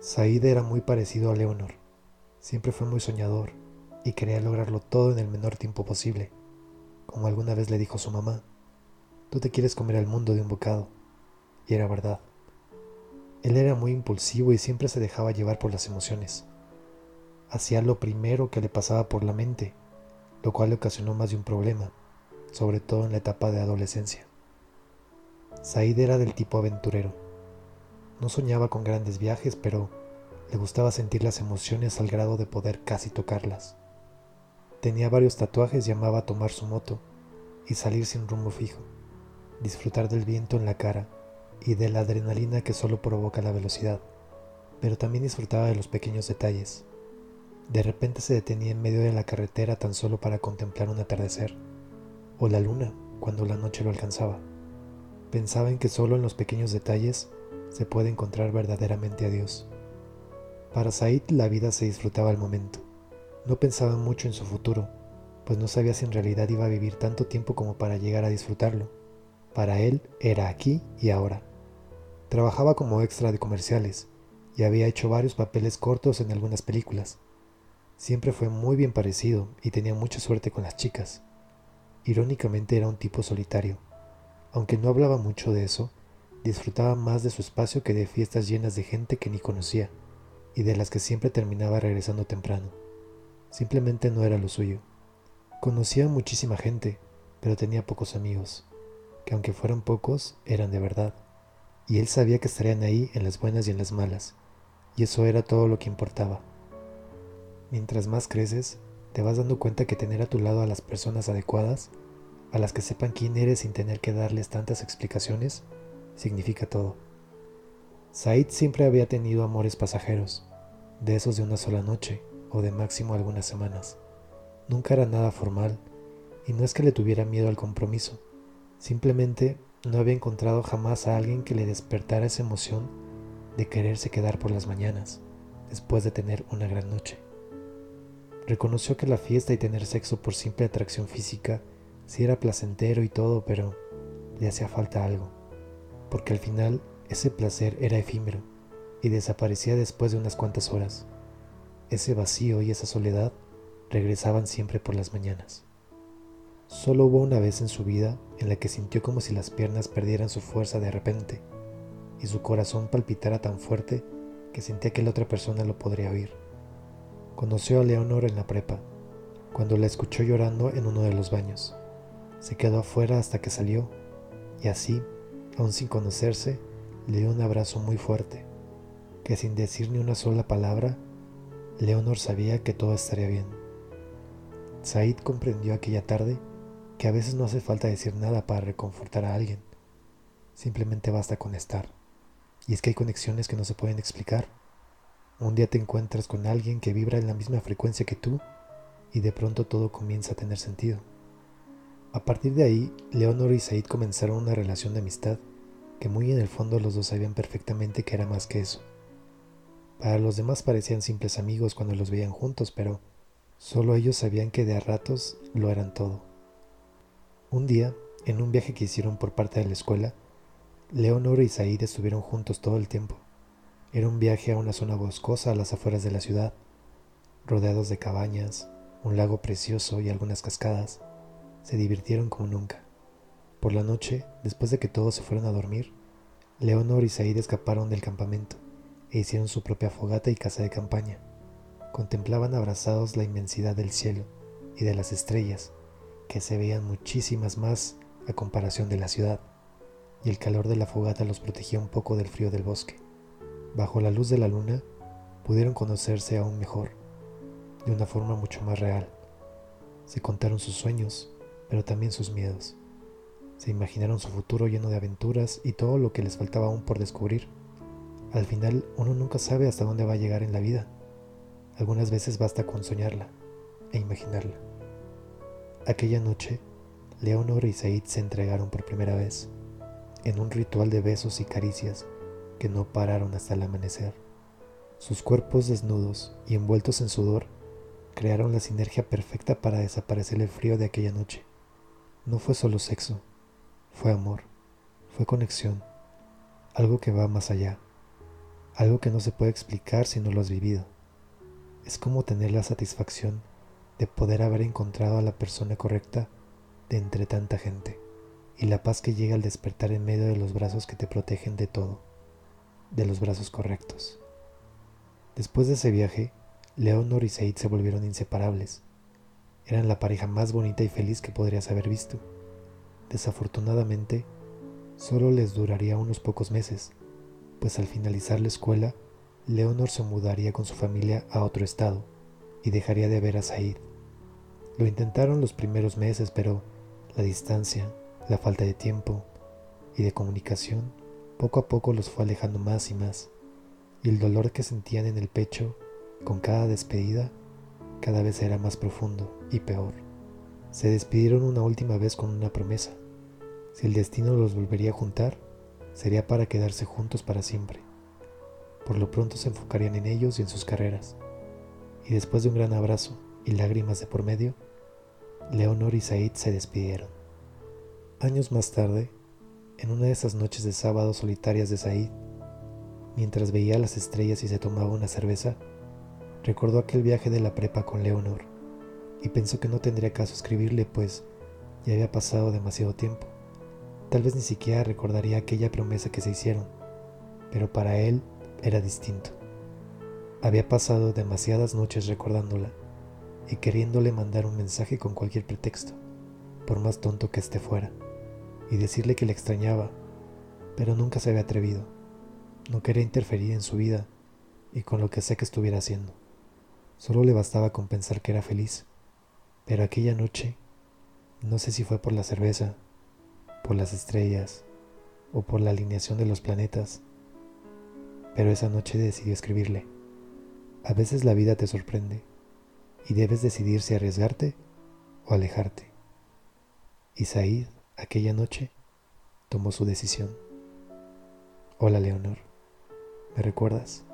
Said era muy parecido a Leonor. Siempre fue muy soñador y quería lograrlo todo en el menor tiempo posible. Como alguna vez le dijo su mamá, tú te quieres comer al mundo de un bocado. Y era verdad. Él era muy impulsivo y siempre se dejaba llevar por las emociones. Hacía lo primero que le pasaba por la mente, lo cual le ocasionó más de un problema, sobre todo en la etapa de adolescencia. Said era del tipo aventurero. No soñaba con grandes viajes, pero le gustaba sentir las emociones al grado de poder casi tocarlas. Tenía varios tatuajes y amaba tomar su moto y salir sin rumbo fijo, disfrutar del viento en la cara y de la adrenalina que solo provoca la velocidad, pero también disfrutaba de los pequeños detalles. De repente se detenía en medio de la carretera tan solo para contemplar un atardecer, o la luna cuando la noche lo alcanzaba. Pensaba en que solo en los pequeños detalles se puede encontrar verdaderamente a Dios. Para Said la vida se disfrutaba al momento. No pensaba mucho en su futuro, pues no sabía si en realidad iba a vivir tanto tiempo como para llegar a disfrutarlo. Para él era aquí y ahora. Trabajaba como extra de comerciales y había hecho varios papeles cortos en algunas películas. Siempre fue muy bien parecido y tenía mucha suerte con las chicas. Irónicamente era un tipo solitario. Aunque no hablaba mucho de eso, disfrutaba más de su espacio que de fiestas llenas de gente que ni conocía y de las que siempre terminaba regresando temprano. Simplemente no era lo suyo. Conocía muchísima gente, pero tenía pocos amigos, que aunque fueran pocos, eran de verdad. Y él sabía que estarían ahí en las buenas y en las malas, y eso era todo lo que importaba. Mientras más creces, te vas dando cuenta que tener a tu lado a las personas adecuadas, a las que sepan quién eres sin tener que darles tantas explicaciones, significa todo. Said siempre había tenido amores pasajeros, de esos de una sola noche o de máximo algunas semanas. Nunca era nada formal, y no es que le tuviera miedo al compromiso, simplemente no había encontrado jamás a alguien que le despertara esa emoción de quererse quedar por las mañanas, después de tener una gran noche. Reconoció que la fiesta y tener sexo por simple atracción física sí era placentero y todo, pero le hacía falta algo, porque al final ese placer era efímero y desaparecía después de unas cuantas horas. Ese vacío y esa soledad regresaban siempre por las mañanas. Solo hubo una vez en su vida en la que sintió como si las piernas perdieran su fuerza de repente y su corazón palpitara tan fuerte que sentía que la otra persona lo podría oír. Conoció a Leonor en la prepa, cuando la escuchó llorando en uno de los baños. Se quedó afuera hasta que salió y así, aún sin conocerse, le dio un abrazo muy fuerte, que sin decir ni una sola palabra, Leonor sabía que todo estaría bien. Said comprendió aquella tarde que a veces no hace falta decir nada para reconfortar a alguien, simplemente basta con estar. Y es que hay conexiones que no se pueden explicar. Un día te encuentras con alguien que vibra en la misma frecuencia que tú y de pronto todo comienza a tener sentido. A partir de ahí, Leonor y Said comenzaron una relación de amistad que muy en el fondo los dos sabían perfectamente que era más que eso. Para los demás parecían simples amigos cuando los veían juntos, pero solo ellos sabían que de a ratos lo eran todo. Un día, en un viaje que hicieron por parte de la escuela, Leonor y Said estuvieron juntos todo el tiempo. Era un viaje a una zona boscosa a las afueras de la ciudad, rodeados de cabañas, un lago precioso y algunas cascadas. Se divirtieron como nunca. Por la noche, después de que todos se fueron a dormir, Leonor y Said escaparon del campamento e hicieron su propia fogata y casa de campaña. Contemplaban abrazados la inmensidad del cielo y de las estrellas, que se veían muchísimas más a comparación de la ciudad, y el calor de la fogata los protegía un poco del frío del bosque. Bajo la luz de la luna, pudieron conocerse aún mejor, de una forma mucho más real. Se contaron sus sueños, pero también sus miedos. Se imaginaron su futuro lleno de aventuras y todo lo que les faltaba aún por descubrir. Al final uno nunca sabe hasta dónde va a llegar en la vida. Algunas veces basta con soñarla e imaginarla. Aquella noche, Leonor y Said se entregaron por primera vez, en un ritual de besos y caricias que no pararon hasta el amanecer. Sus cuerpos desnudos y envueltos en sudor crearon la sinergia perfecta para desaparecer el frío de aquella noche. No fue solo sexo, fue amor, fue conexión, algo que va más allá. algo que no se puede explicar si no lo has vivido. Es como tener la satisfacción de poder haber encontrado a la persona correcta de entre tanta gente y la paz que llega al despertar en medio de los brazos que te protegen de todo, de los brazos correctos. Después de ese viaje, Leonor y Said se volvieron inseparables. Eran la pareja más bonita y feliz que podrías haber visto. Desafortunadamente, solo les duraría unos pocos meses, pues al finalizar la escuela, Leonor se mudaría con su familia a otro estado y dejaría de ver a Said. Lo intentaron los primeros meses, pero la distancia, la falta de tiempo y de comunicación poco a poco los fue alejando más y más, y el dolor que sentían en el pecho con cada despedida cada vez era más profundo y peor. Se despidieron una última vez con una promesa. Si el destino los volvería a juntar, sería para quedarse juntos para siempre. Por lo pronto se enfocarían en ellos y en sus carreras. Y después de un gran abrazo y lágrimas de por medio, Leonor y Said se despidieron. Años más tarde, en una de esas noches de sábado solitarias de Said, mientras veía las estrellas y se tomaba una cerveza, recordó aquel viaje de la prepa con Leonor y pensó que no tendría caso escribirle, pues ya había pasado demasiado tiempo. Tal vez ni siquiera recordaría aquella promesa que se hicieron, pero para él era distinto. Había pasado demasiadas noches recordándola y queriéndole mandar un mensaje con cualquier pretexto, por más tonto que esté fuera, y decirle que le extrañaba, pero nunca se había atrevido. No quería interferir en su vida y con lo que sé que estuviera haciendo. Solo le bastaba con pensar que era feliz. Pero aquella noche, no sé si fue por la cerveza, por las estrellas o por la alineación de los planetas, pero esa noche decidió escribirle. A veces la vida te sorprende y debes decidir si arriesgarte o alejarte. Y aquella noche, tomó su decisión. Hola Leonor, ¿me recuerdas?